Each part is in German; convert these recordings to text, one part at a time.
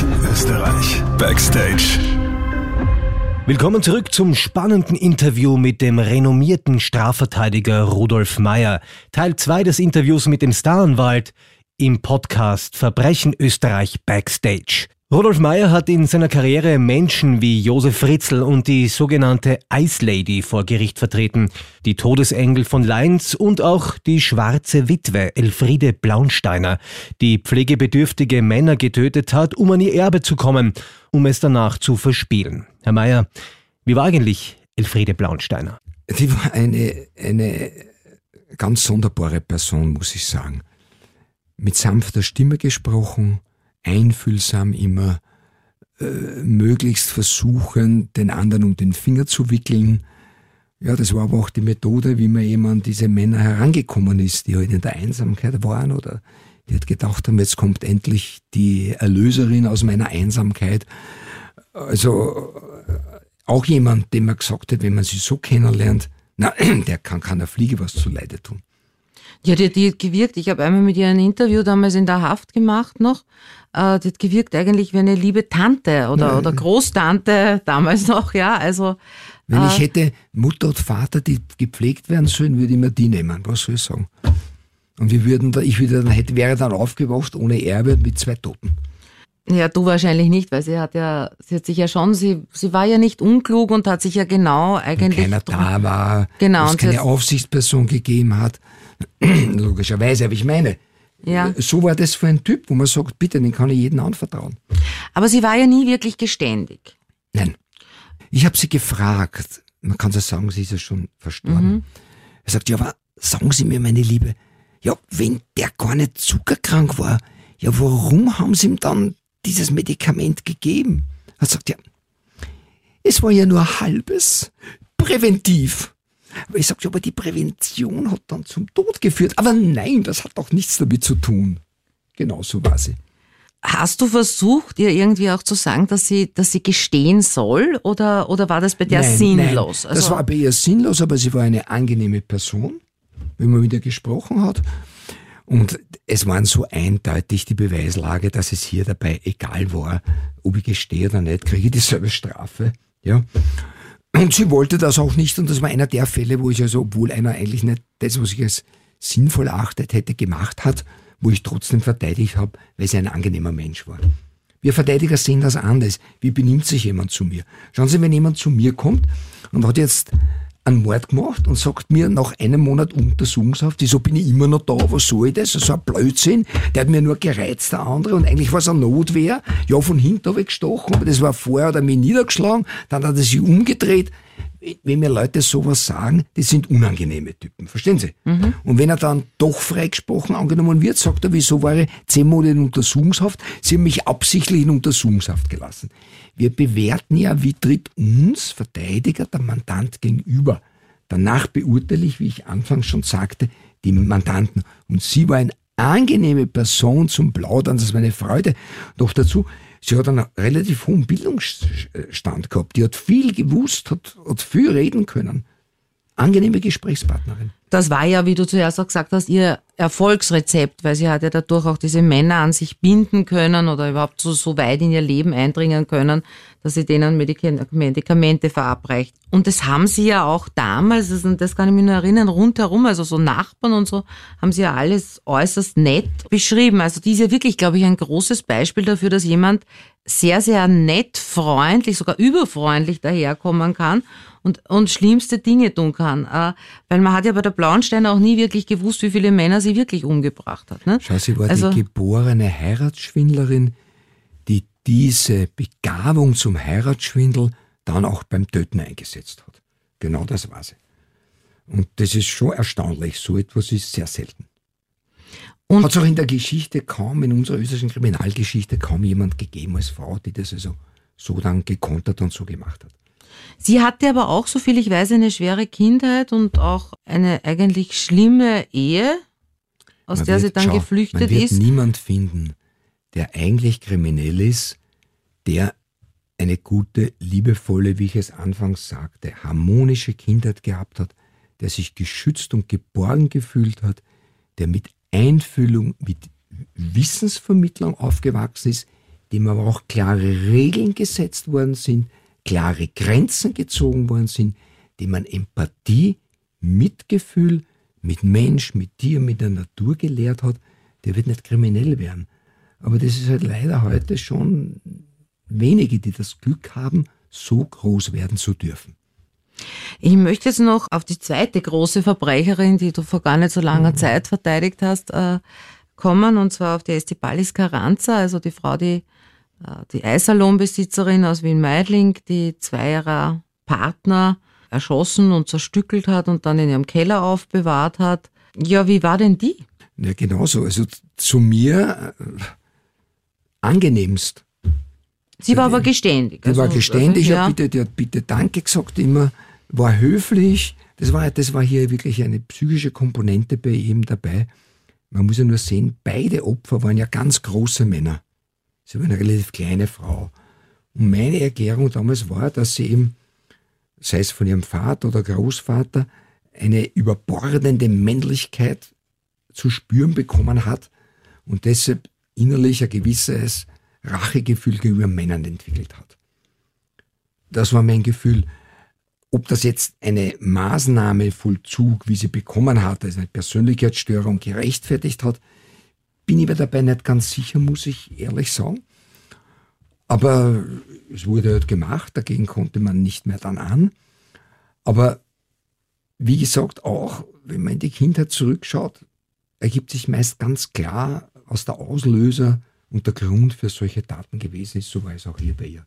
Österreich, Österreich. Backstage. Willkommen zurück zum spannenden Interview mit dem renommierten Strafverteidiger Rudolf Meyer. Teil 2 des Interviews mit dem Staranwalt im Podcast Verbrechen Österreich Backstage. Rudolf Meyer hat in seiner Karriere Menschen wie Josef Fritzl und die sogenannte Ice Lady vor Gericht vertreten, die Todesengel von Leins und auch die schwarze Witwe Elfriede Blaunsteiner, die pflegebedürftige Männer getötet hat, um an ihr Erbe zu kommen, um es danach zu verspielen. Herr Meyer, wie war eigentlich Elfriede Blaunsteiner? Die war eine, eine ganz sonderbare Person, muss ich sagen. Mit sanfter Stimme gesprochen, einfühlsam immer, äh, möglichst versuchen, den anderen um den Finger zu wickeln. Ja, das war aber auch die Methode, wie man eben an diese Männer herangekommen ist, die halt in der Einsamkeit waren oder die halt gedacht haben, jetzt kommt endlich die Erlöserin aus meiner Einsamkeit. Also äh, auch jemand, dem man gesagt hat, wenn man sie so kennenlernt, na, der kann keiner Fliege was zu Leide tun. Ja, die, die hat gewirkt. Ich habe einmal mit ihr ein Interview damals in der Haft gemacht noch. Äh, die hat gewirkt eigentlich wie eine liebe Tante oder, oder Großtante damals noch, ja. Also Wenn äh, ich hätte Mutter und Vater, die gepflegt werden sollen, würde ich mir die nehmen. Was soll ich sagen? Und wir würden da, ich würde dann, hätte, wäre dann aufgewacht ohne Erbe mit zwei Toten. Ja, du wahrscheinlich nicht, weil sie hat ja, sie hat sich ja schon, sie, sie war ja nicht unklug und hat sich ja genau eigentlich. Keiner da war, Genau, es keine Aufsichtsperson gegeben hat. Logischerweise, aber ich meine, Ja. so war das für ein Typ, wo man sagt, bitte, den kann ich jedem anvertrauen. Aber sie war ja nie wirklich geständig. Nein. Ich habe sie gefragt, man kann so sagen, sie ist ja schon verstorben. Er sagt, ja, aber sagen Sie mir, meine Liebe, ja, wenn der gar nicht zuckerkrank war, ja, warum haben Sie ihm dann dieses Medikament gegeben? Er sagt, ja, es war ja nur halbes, präventiv. Aber ich sag, ja, aber die Prävention hat dann zum Tod geführt. Aber nein, das hat doch nichts damit zu tun. Genau so war sie. Hast du versucht, ihr irgendwie auch zu sagen, dass sie, dass sie gestehen soll oder, oder war das bei der Nein, sinnlos? Nein, das war bei ihr sinnlos, aber sie war eine angenehme Person, wenn man mit ihr gesprochen hat. Und es waren so eindeutig die Beweislage, dass es hier dabei egal war, ob ich gestehe oder nicht, kriege ich dieselbe Strafe. Ja. Und sie wollte das auch nicht und das war einer der Fälle, wo ich also, obwohl einer eigentlich nicht das, was ich als sinnvoll erachtet hätte, gemacht hat, wo ich trotzdem verteidigt habe, weil sie ein angenehmer Mensch war. Wir Verteidiger sehen das anders. Wie benimmt sich jemand zu mir? Schauen Sie, wenn jemand zu mir kommt und hat jetzt einen Mord gemacht und sagt mir nach einem Monat Untersuchungshaft, wieso bin ich immer noch da, was soll ich das? So ein Blödsinn, der hat mir nur gereizt, der andere, und eigentlich war es eine Notwehr. Ja, von hinten habe ich gestochen, aber das war vorher, hat er mich niedergeschlagen, dann hat er sich umgedreht. Wenn mir Leute sowas sagen, das sind unangenehme Typen, verstehen Sie? Und wenn er dann doch freigesprochen angenommen wird, sagt er, wieso war ich zehn Monate in Untersuchungshaft? Sie haben mich absichtlich in Untersuchungshaft gelassen. Wir bewerten ja, wie tritt uns Verteidiger der Mandant gegenüber. Danach beurteile ich, wie ich anfangs schon sagte, die Mandanten. Und sie war eine angenehme Person zum Plaudern, das war eine Freude. Doch dazu, sie hat einen relativ hohen Bildungsstand gehabt. Die hat viel gewusst, hat, hat viel reden können. Angenehme Gesprächspartnerin. Das war ja, wie du zuerst auch gesagt hast, ihr Erfolgsrezept, weil sie hat ja dadurch auch diese Männer an sich binden können oder überhaupt so, so weit in ihr Leben eindringen können, dass sie denen Medika- Medikamente verabreicht. Und das haben sie ja auch damals, das kann ich mich nur erinnern, rundherum, also so Nachbarn und so, haben sie ja alles äußerst nett beschrieben. Also die ist ja wirklich, glaube ich, ein großes Beispiel dafür, dass jemand sehr, sehr nett, freundlich, sogar überfreundlich daherkommen kann und, und schlimmste Dinge tun kann. Äh, weil man hat ja bei der Blauenstein auch nie wirklich gewusst, wie viele Männer sie wirklich umgebracht hat. Ne? Schau, sie war Also- die geborene Heiratsschwindlerin, die diese Begabung zum Heiratsschwindel dann auch beim Töten eingesetzt hat. Genau das war sie. Und das ist schon erstaunlich. So etwas ist sehr selten. Hat es auch in der Geschichte kaum, in unserer österreichischen Kriminalgeschichte, kaum jemand gegeben als Frau, die das also so dann gekontert und so gemacht hat. Sie hatte aber auch, so viel ich weiß, eine schwere Kindheit und auch eine eigentlich schlimme Ehe, aus Man der wird- sie dann schau, geflüchtet man wird ist. niemand finden, der eigentlich kriminell ist, der eine gute, liebevolle, wie ich es anfangs sagte, harmonische Kindheit gehabt hat, der sich geschützt und geborgen gefühlt hat, der mit Einfühlung, mit Wissensvermittlung aufgewachsen ist, dem aber auch klare Regeln gesetzt worden sind, klare Grenzen gezogen worden sind, dem man Empathie, Mitgefühl mit Mensch, mit Tier, mit der Natur gelehrt hat, der wird nicht kriminell werden. Aber das ist halt leider heute schon wenige, die das Glück haben, so groß werden zu dürfen. Ich möchte jetzt noch auf die zweite große Verbrecherin, die du vor gar nicht so langer mhm. Zeit verteidigt hast, äh, kommen, und zwar auf die Estibalis Carranza, also die Frau, die, die Eissalonbesitzerin aus Wien-Meidling, die zwei ihrer Partner erschossen und zerstückelt hat und dann in ihrem Keller aufbewahrt hat. Ja, wie war denn die? Ja, genauso. Also zu mir äh, angenehmst. Sie war aber geständig. Sie also, war geständig, ja. bitte, die hat bitte Danke gesagt immer, war höflich. Das war, das war hier wirklich eine psychische Komponente bei ihm dabei. Man muss ja nur sehen, beide Opfer waren ja ganz große Männer. Sie war eine relativ kleine Frau. Und meine Erklärung damals war, dass sie eben, sei es von ihrem Vater oder Großvater, eine überbordende Männlichkeit zu spüren bekommen hat und deshalb innerlich ein gewisses Rachegefühl gegenüber Männern entwickelt hat. Das war mein Gefühl. Ob das jetzt eine Maßnahme Vollzug, wie sie bekommen hat, also eine Persönlichkeitsstörung gerechtfertigt hat, bin ich mir dabei nicht ganz sicher, muss ich ehrlich sagen. Aber es wurde halt gemacht, dagegen konnte man nicht mehr dann an. Aber wie gesagt, auch wenn man in die Kindheit zurückschaut, ergibt sich meist ganz klar, was der Auslöser und der Grund für solche Taten gewesen ist. So war es auch hier bei ihr.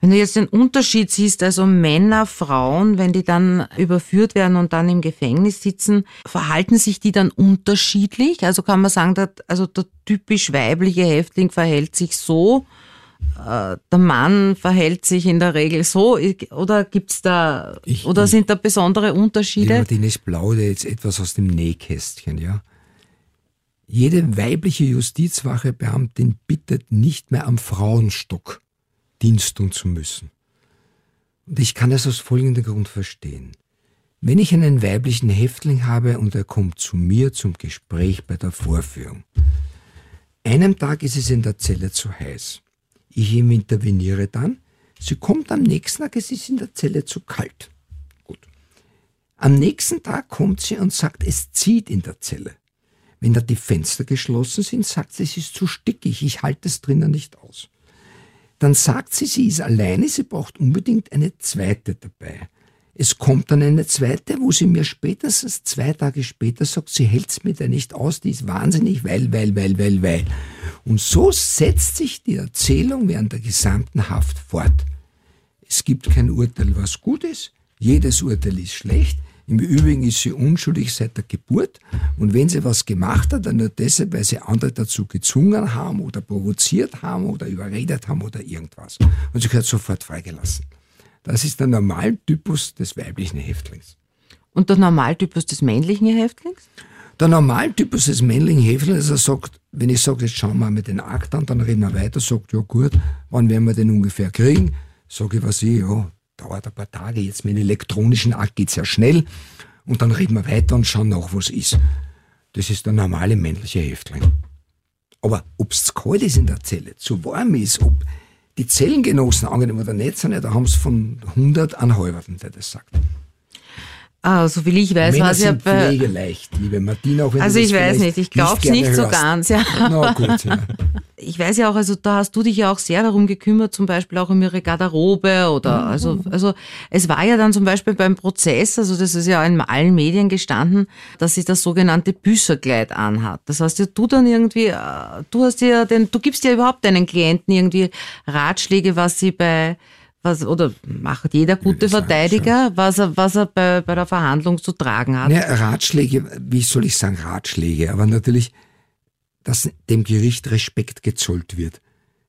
Wenn du jetzt den Unterschied siehst, also Männer, Frauen, wenn die dann überführt werden und dann im Gefängnis sitzen, verhalten sich die dann unterschiedlich? Also kann man sagen, dass, also der typisch weibliche Häftling verhält sich so, äh, der Mann verhält sich in der Regel so, oder gibt's da, ich, oder sind da besondere Unterschiede? Martin, ich plaudere jetzt etwas aus dem Nähkästchen, ja. Jede weibliche Justizwachebeamtin bittet nicht mehr am Frauenstock Dienst tun zu müssen. Und ich kann es aus folgendem Grund verstehen. Wenn ich einen weiblichen Häftling habe und er kommt zu mir zum Gespräch bei der Vorführung, einem Tag ist es in der Zelle zu heiß. Ich ihm interveniere dann, sie kommt am nächsten Tag, es ist in der Zelle zu kalt. Gut. Am nächsten Tag kommt sie und sagt, es zieht in der Zelle. Wenn da die Fenster geschlossen sind, sagt sie, es ist zu stickig, ich halte es drinnen nicht aus. Dann sagt sie, sie ist alleine, sie braucht unbedingt eine zweite dabei. Es kommt dann eine zweite, wo sie mir spätestens zwei Tage später sagt, sie hält's mir da nicht aus, die ist wahnsinnig, weil, weil, weil, weil, weil. Und so setzt sich die Erzählung während der gesamten Haft fort. Es gibt kein Urteil, was gut ist, jedes Urteil ist schlecht, im Übrigen ist sie unschuldig seit der Geburt und wenn sie was gemacht hat, dann nur deshalb, weil sie andere dazu gezwungen haben oder provoziert haben oder überredet haben oder irgendwas. Und sie gehört sofort freigelassen. Das ist der Normaltypus des weiblichen Häftlings. Und der Normaltypus des männlichen Häftlings? Der Normaltypus des männlichen Häftlings, er sagt, wenn ich sage, jetzt schauen wir mal den Akt an, dann reden wir weiter, sagt, ja gut, wann werden wir den ungefähr kriegen? Sage ich, was ich, ja, dauert ein paar Tage. Jetzt mit dem elektronischen Akt geht's ja schnell. Und dann reden wir weiter und schauen nach, was ist. Das ist der normale männliche Häftling. Aber ob's zu kalt ist in der Zelle, zu warm ist, ob die Zellengenossen angenehm oder nicht sind, da haben sie von 100 einen halberten, der das sagt. Ah, so viel ich weiß, war sie ja bei. Pflegeleicht, liebe Martina, auch wenn Also ich weiß nicht, ich glaube es nicht, nicht so ganz, ja. Na gut, ja. Ich weiß ja auch, also da hast du dich ja auch sehr darum gekümmert, zum Beispiel auch um ihre Garderobe oder, mhm. also, also es war ja dann zum Beispiel beim Prozess, also das ist ja in allen Medien gestanden, dass sie das sogenannte Büßerkleid anhat. Das heißt, ja, du dann irgendwie, äh, du hast ja den, du gibst ja überhaupt deinen Klienten irgendwie Ratschläge, was sie bei was, oder macht jeder gute Verteidiger, was er, was er bei, bei der Verhandlung zu tragen hat? Ja, Ratschläge, wie soll ich sagen, Ratschläge, aber natürlich, dass dem Gericht Respekt gezollt wird.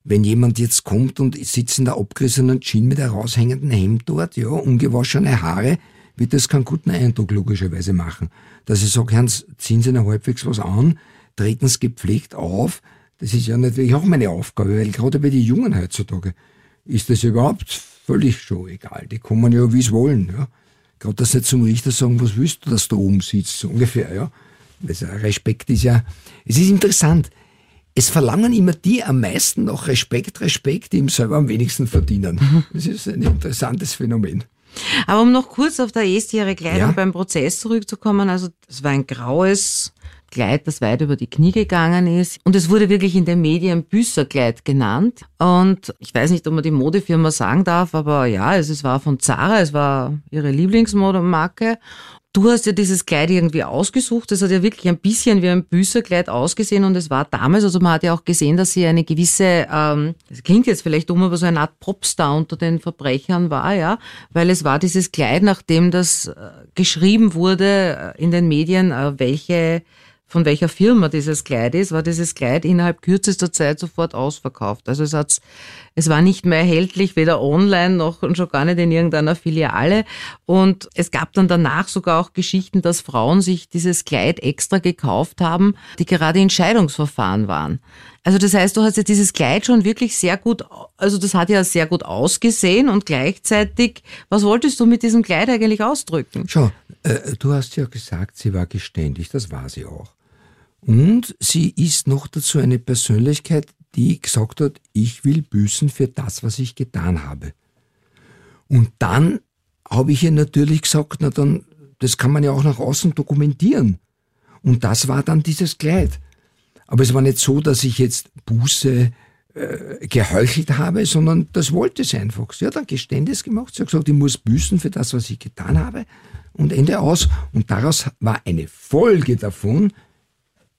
Wenn jemand jetzt kommt und sitzt in der abgerissenen Jeans mit heraushängenden Hemd dort, ja, ungewaschene Haare, wird das keinen guten Eindruck logischerweise machen. Dass ich sage, Herrn, ziehen Sie noch halbwegs was an, treten Sie gepflegt auf, das ist ja natürlich auch meine Aufgabe, weil gerade bei den Jungen heutzutage, ist das überhaupt völlig schon egal. Die kommen ja, wie es wollen. Ja. Gerade, dass sie zum Richter sagen, was willst du, dass du oben sitzt, so ungefähr. Ja. Also Respekt ist ja, es ist interessant. es verlangen immer die am meisten noch Respekt, Respekt, die ihm selber am wenigsten verdienen. Das ist ein interessantes Phänomen. Aber um noch kurz auf der Estiere Kleidung Ja. beim Prozess zurückzukommen, also es war ein graues Kleid, das weit über die Knie gegangen ist. Und es wurde wirklich in den Medien Büßerkleid genannt. Und ich weiß nicht, ob man die Modefirma sagen darf, aber ja, es, es war von Zara, es war ihre Lieblingsmodemarke. Du hast ja dieses Kleid irgendwie ausgesucht. Es hat ja wirklich ein bisschen wie ein Büßerkleid ausgesehen und es war damals, also man hat ja auch gesehen, dass sie eine gewisse, ähm, das klingt jetzt vielleicht dumm, aber so eine Art Popstar unter den Verbrechern war, ja, weil es war dieses Kleid, nachdem das äh, geschrieben wurde äh, in den Medien, äh, welche von welcher Firma dieses Kleid ist, war dieses Kleid innerhalb kürzester Zeit sofort ausverkauft. Also es hat's, es war nicht mehr erhältlich, weder online noch und schon gar nicht in irgendeiner Filiale. Und es gab dann danach sogar auch Geschichten, dass Frauen sich dieses Kleid extra gekauft haben, die gerade in Scheidungsverfahren waren. Also das heißt, du hast ja dieses Kleid schon wirklich sehr gut, also das hat ja sehr gut ausgesehen und gleichzeitig, was wolltest du mit diesem Kleid eigentlich ausdrücken? Schau, äh, du hast ja gesagt, sie war geständig, das war sie auch. Und sie ist noch dazu eine Persönlichkeit, die gesagt hat, ich will büßen für das, was ich getan habe. Und dann habe ich ihr natürlich gesagt, na dann, das kann man ja auch nach außen dokumentieren. Und das war dann dieses Kleid. Aber es war nicht so, dass ich jetzt Buße äh, geheuchelt habe, sondern das wollte sie einfach. Sie hat ein Geständnis gemacht. Sie hat gesagt, ich muss büßen für das, was ich getan habe. Und Ende aus. Und daraus war eine Folge davon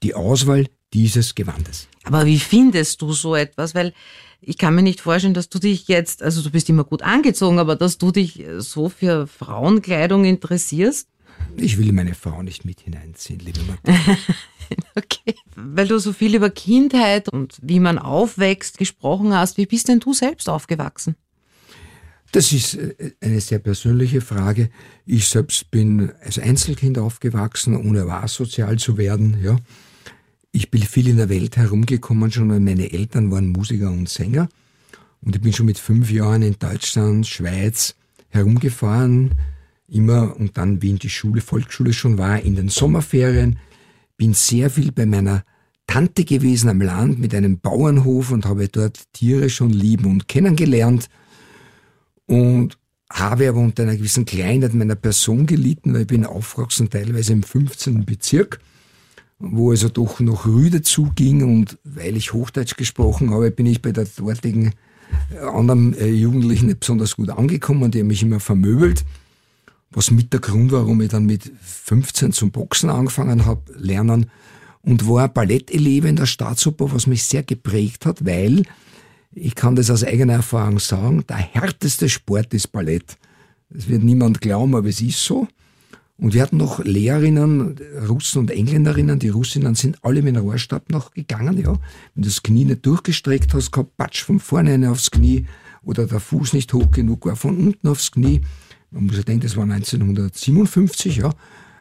die Auswahl dieses Gewandes. Aber wie findest du so etwas? Weil ich kann mir nicht vorstellen, dass du dich jetzt, also du bist immer gut angezogen, aber dass du dich so für Frauenkleidung interessierst? Ich will meine Frau nicht mit hineinziehen, liebe Martin. Okay. Weil du so viel über Kindheit und wie man aufwächst gesprochen hast, wie bist denn du selbst aufgewachsen? Das ist äh, eine sehr persönliche Frage. Ich selbst bin als Einzelkind aufgewachsen, ohne asozial zu werden. Ja. Ich bin viel in der Welt herumgekommen, schon weil meine Eltern waren Musiker und Sänger. Und ich bin schon mit fünf Jahren in Deutschland, Schweiz herumgefahren, immer und dann, wie in die Schule, Volksschule schon war, in den Sommerferien. Bin sehr viel bei meiner Tante gewesen am Land mit einem Bauernhof und habe dort Tiere schon lieben und kennengelernt und habe aber unter einer gewissen Kleinheit meiner Person gelitten, weil ich bin aufgewachsen teilweise im 15. Bezirk, wo also doch noch rüde zuging und weil ich Hochdeutsch gesprochen habe, bin ich bei der dortigen äh, anderen äh, Jugendlichen nicht besonders gut angekommen, die haben mich immer vermöbelt, was mit der Grund war, warum ich dann mit 15 zum Boxen angefangen habe, lernen und war Balletteleve in der Staatsoper, was mich sehr geprägt hat, weil ich kann das aus eigener Erfahrung sagen, der härteste Sport ist Ballett. Das wird niemand glauben, aber es ist so. Und wir hatten noch Lehrerinnen, Russen und Engländerinnen. Die Russinnen sind alle mit einem Rohrstab noch gegangen, ja. Wenn du das Knie nicht durchgestreckt hast, gehabt, patsch von vorne aufs Knie oder der Fuß nicht hoch genug war von unten aufs Knie. Man muss ja denken, das war 1957, ja.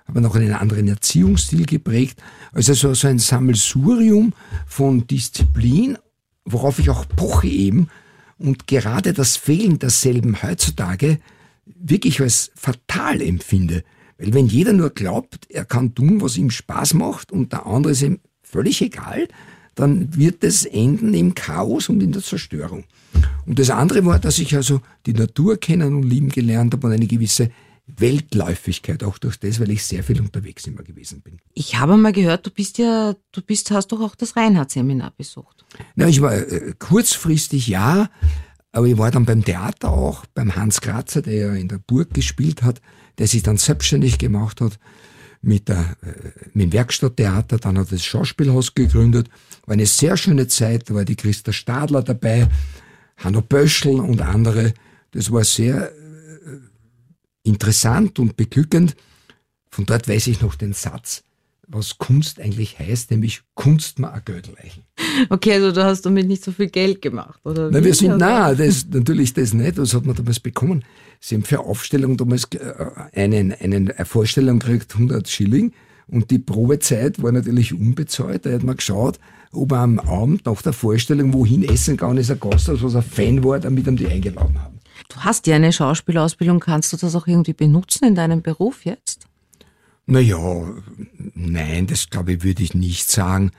Aber noch einen anderen Erziehungsstil geprägt. Also so, so ein Sammelsurium von Disziplin, worauf ich auch poche eben. Und gerade das Fehlen derselben heutzutage wirklich als fatal empfinde. Weil wenn jeder nur glaubt, er kann tun, was ihm Spaß macht und der andere ist ihm völlig egal, dann wird es enden im Chaos und in der Zerstörung. Und das andere war, dass ich also die Natur kennen und lieben gelernt habe und eine gewisse Weltläufigkeit, auch durch das, weil ich sehr viel unterwegs immer gewesen bin. Ich habe mal gehört, du bist ja, du bist, hast doch auch das Reinhardt-Seminar besucht. Na, ich war äh, kurzfristig ja, aber ich war dann beim Theater auch, beim Hans Kratzer, der ja in der Burg gespielt hat, der sich dann selbstständig gemacht hat mit, der, äh, mit dem Werkstatttheater, dann hat er das Schauspielhaus gegründet. War eine sehr schöne Zeit, da war die Christa Stadler dabei, Hanno Böschel und andere. Das war sehr äh, interessant und beglückend. Von dort weiß ich noch den Satz, was Kunst eigentlich heißt, nämlich Kunst mal ein Geld leichen. Okay, also du hast damit nicht so viel Geld gemacht, oder? Wie? wir sind, Also- na, das, natürlich das nicht. Was hat man damals bekommen? Sie haben für Aufstellung damals äh, einen, einen, eine Vorstellung gekriegt, 100 Schilling. Und die Probezeit war natürlich unbezahlt. Da hat man geschaut, ob er am Abend nach der Vorstellung wohin essen kann, ist ein Gasthaus, was ein Fan war, damit ihm die eingeladen haben. Du hast ja eine Schauspielausbildung, kannst du das auch irgendwie benutzen in deinem Beruf jetzt? Naja, nein, das glaube ich, würde ich nicht sagen.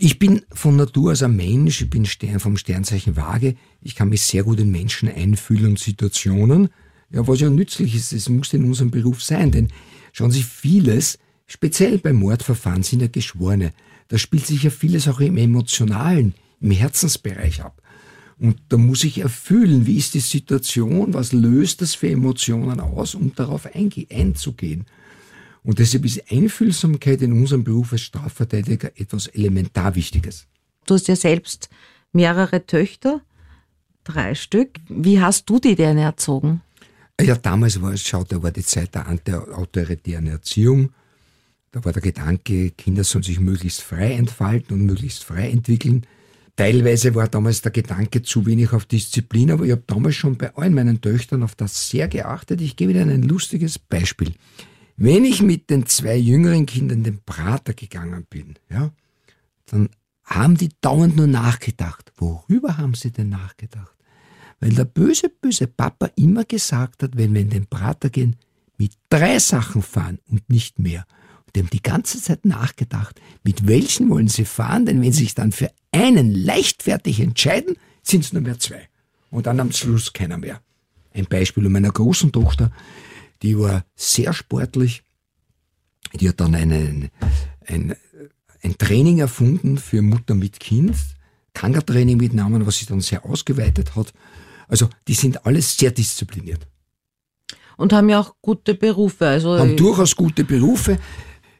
Ich bin von Natur aus ein Mensch, ich bin Stern, vom Sternzeichen Waage. Ich kann mich sehr gut in Menschen einfühlen und Situationen. Ja, was ja nützlich ist, es muss in unserem Beruf sein, denn schauen Sie, vieles, speziell bei Mordverfahren, sind ja Geschworene. Da spielt sich ja vieles auch im Emotionalen, im Herzensbereich ab. Und da muss ich erfüllen, wie ist die Situation, was löst das für Emotionen aus, um darauf einzugehen. Und deshalb ist Einfühlsamkeit in unserem Beruf als Strafverteidiger etwas elementar Wichtiges. Du hast ja selbst mehrere Töchter, drei Stück. Wie hast du die denn erzogen? Ja, damals war es, schau, da war die Zeit der antiautoritären Erziehung. Da war der Gedanke, Kinder sollen sich möglichst frei entfalten und möglichst frei entwickeln. Teilweise war damals der Gedanke zu wenig auf Disziplin, aber ich habe damals schon bei allen meinen Töchtern auf das sehr geachtet. Ich gebe Ihnen ein lustiges Beispiel. Wenn ich mit den zwei jüngeren Kindern den Prater gegangen bin, ja, dann haben die dauernd nur nachgedacht. Worüber haben sie denn nachgedacht? Weil der böse, böse Papa immer gesagt hat, wenn wir in den Prater gehen, mit drei Sachen fahren und nicht mehr. Und die haben die ganze Zeit nachgedacht, mit welchen wollen sie fahren, denn wenn sie sich dann für einen leichtfertig entscheiden, sind es nur mehr zwei. Und dann am Schluss keiner mehr. Ein Beispiel meiner großen Tochter, die war sehr sportlich. Die hat dann einen, ein, ein Training erfunden für Mutter mit Kind, Kanga-Training mit Namen, was sich dann sehr ausgeweitet hat. Also die sind alles sehr diszipliniert. Und haben ja auch gute Berufe. Also haben durchaus gute Berufe.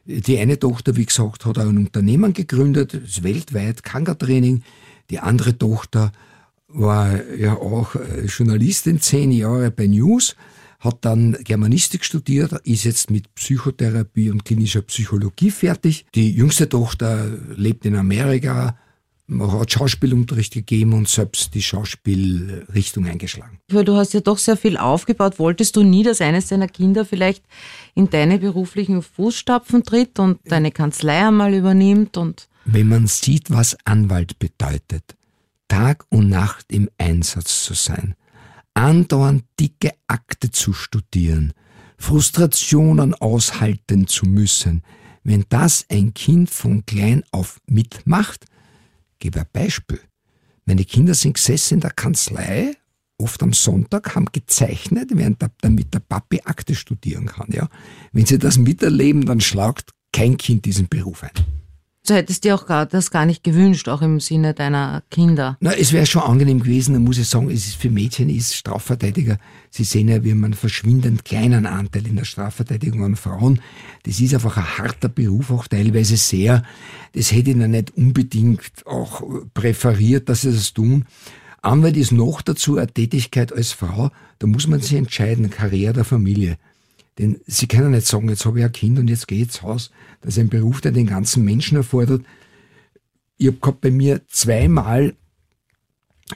Die eine Tochter, wie gesagt, hat ein Unternehmen gegründet, ist weltweit Kanga-Training. Die andere Tochter war ja auch äh, Journalistin, zehn Jahre bei News hat dann Germanistik studiert, ist jetzt mit Psychotherapie und klinischer Psychologie fertig. Die jüngste Tochter lebt in Amerika, hat Schauspielunterricht gegeben und selbst die Schauspielrichtung eingeschlagen. Weil du hast ja doch sehr viel aufgebaut. Wolltest du nie, dass eines deiner Kinder vielleicht in deine beruflichen Fußstapfen tritt und deine Kanzlei einmal übernimmt und wenn man sieht, was Anwalt bedeutet, Tag und Nacht im Einsatz zu sein, andauernd dicke Akte zu studieren, Frustrationen aushalten zu müssen, wenn das ein Kind von klein auf mitmacht, gebe ein Beispiel. Meine Kinder sind gesessen in der Kanzlei, oft am Sonntag, haben gezeichnet, während der, damit der Papi Akte studieren kann. Ja? Wenn sie das miterleben, dann schlagt kein Kind diesen Beruf ein. Du hättest dir auch gar, das gar nicht gewünscht, auch im Sinne deiner Kinder. Na, es wäre schon angenehm gewesen, da muss ich sagen, es ist für Mädchen ist Strafverteidiger. Sie sehen ja, wir haben einen verschwindend kleinen Anteil in der Strafverteidigung an Frauen. Das ist einfach ein harter Beruf, auch teilweise sehr. Das hätte ich ihnen nicht unbedingt auch präferiert, dass sie das tun. Anwalt ist noch dazu eine Tätigkeit als Frau, da muss man sich entscheiden, Karriere der Familie. Denn sie können nicht sagen, jetzt habe ich ein Kind und jetzt gehe ich ins Haus. Das ist ein Beruf, der den ganzen Menschen erfordert. Ich habe gehabt bei mir zweimal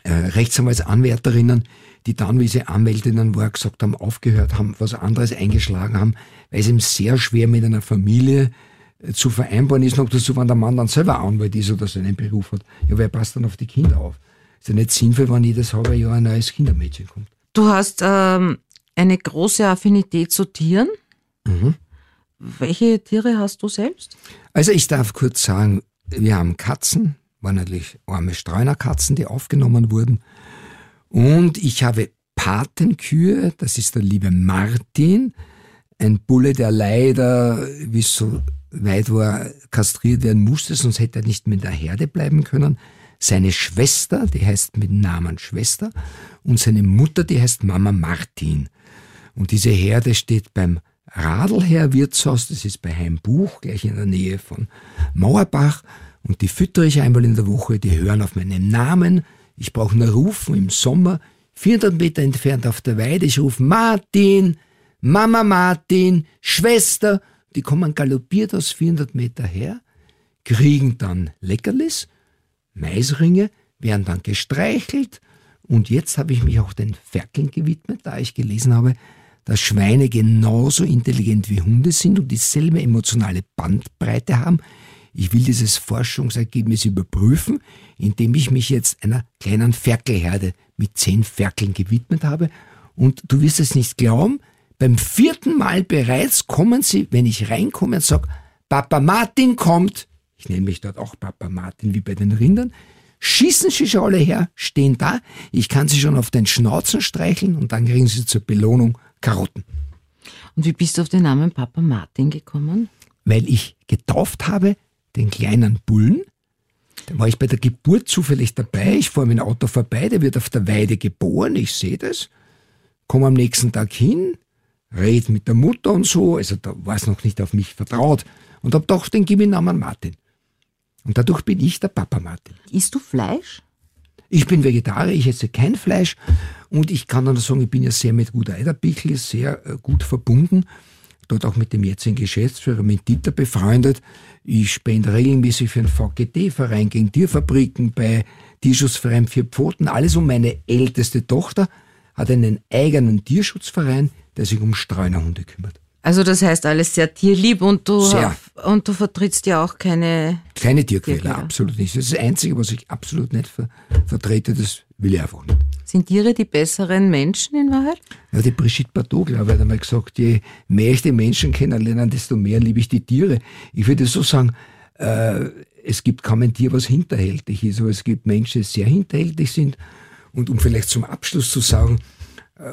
äh, Rechtsanwaltsanwärterinnen, die dann, wie sie Anwältinnen war, gesagt haben, aufgehört haben, was anderes eingeschlagen haben, weil es ihm sehr schwer mit einer Familie äh, zu vereinbaren ist, noch dazu, wenn der Mann dann selber Anwalt ist oder so einen Beruf hat. Ja, wer passt dann auf die Kinder auf? Ist ja nicht sinnvoll, wenn jedes halbe Jahr ein neues Kindermädchen kommt. Du hast ähm, eine große Affinität zu Tieren. Mhm. Welche Tiere hast du selbst? Also ich darf kurz sagen, wir haben Katzen, waren natürlich arme Streunerkatzen, die aufgenommen wurden. Und ich habe Patenkühe, das ist der liebe Martin, ein Bulle, der leider, wie es so weit war, kastriert werden musste, sonst hätte er nicht mehr in der Herde bleiben können. Seine Schwester, die heißt mit Namen Schwester, und seine Mutter, die heißt Mama Martin. Und diese Herde steht beim Radlherr Wirtshaus, das ist bei Heimbuch, gleich in der Nähe von Mauerbach. Und die füttere ich einmal in der Woche, die hören auf meinen Namen. Ich brauche nur rufen im Sommer, 400 Meter entfernt auf der Weide. Ich rufe Martin, Mama Martin, Schwester. Die kommen galoppiert aus 400 Meter her, kriegen dann Leckerlis, Maisringe, werden dann gestreichelt. Und jetzt habe ich mich auch den Ferkeln gewidmet, da ich gelesen habe, dass Schweine genauso intelligent wie Hunde sind und dieselbe emotionale Bandbreite haben. Ich will dieses Forschungsergebnis überprüfen, indem ich mich jetzt einer kleinen Ferkelherde mit zehn Ferkeln gewidmet habe. Und du wirst es nicht glauben, beim vierten Mal bereits kommen sie, wenn ich reinkomme und sage, Papa Martin kommt, ich nenne mich dort auch Papa Martin wie bei den Rindern, schießen sie schon alle her, stehen da, ich kann sie schon auf den Schnauzen streicheln und dann kriegen sie zur Belohnung Karotten. Und wie bist du auf den Namen Papa Martin gekommen? Weil ich getauft habe den kleinen Bullen. Da war ich bei der Geburt zufällig dabei. Ich fahre mit dem Auto vorbei, der wird auf der Weide geboren, ich sehe das, komme am nächsten Tag hin, red mit der Mutter und so, also da war es noch nicht auf mich vertraut und hab doch den Namen Martin. Und dadurch bin ich der Papa Martin. Isst du Fleisch? Ich bin Vegetarier, ich esse kein Fleisch und ich kann dann sagen, ich bin ja sehr mit Gut Eiderbichl sehr äh, gut verbunden. Dort auch mit dem jetzigen Geschäftsführer, mit Dieter befreundet. Ich spende regelmäßig für den VGT-Verein gegen Tierfabriken bei Tierschutzverein Vier Pfoten. Alles um meine älteste Tochter hat einen eigenen Tierschutzverein, der sich um Streunerhunde kümmert. Also das heißt alles sehr tierlieb und du, Sehr. und du vertrittst ja auch keine Keine Tierquäler, Tierquäler. absolut nicht. Das ist das Einzige, was ich absolut nicht ver vertrete, das will ich einfach nicht. Sind Tiere die besseren Menschen in Wahrheit? Ja, die Brigitte Bardot, glaube ich, hat einmal gesagt, je mehr ich die Menschen kennenlerne, desto mehr liebe ich die Tiere. Ich würde so sagen, äh, es gibt kaum ein Tier, was hinterhältig ist, aber es gibt Menschen, die sehr hinterhältig sind. Und um vielleicht zum Abschluss zu sagen,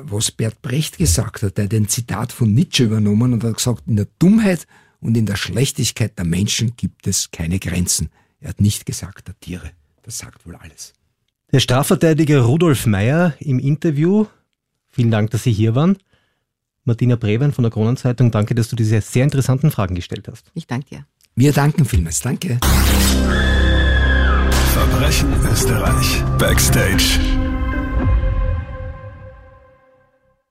was Bert Brecht gesagt hat, er hat ein Zitat von Nietzsche übernommen und hat gesagt, in der Dummheit und in der Schlechtigkeit der Menschen gibt es keine Grenzen. Er hat nicht gesagt der Tiere. Das sagt wohl alles. Der Strafverteidiger Rudolf Meyer im Interview. Vielen Dank, dass Sie hier waren. Martina Brewen von der Kronenzeitung, danke, dass du diese sehr interessanten Fragen gestellt hast. Ich danke dir. Wir danken vielmals. Danke. Verbrechen Österreich. Backstage.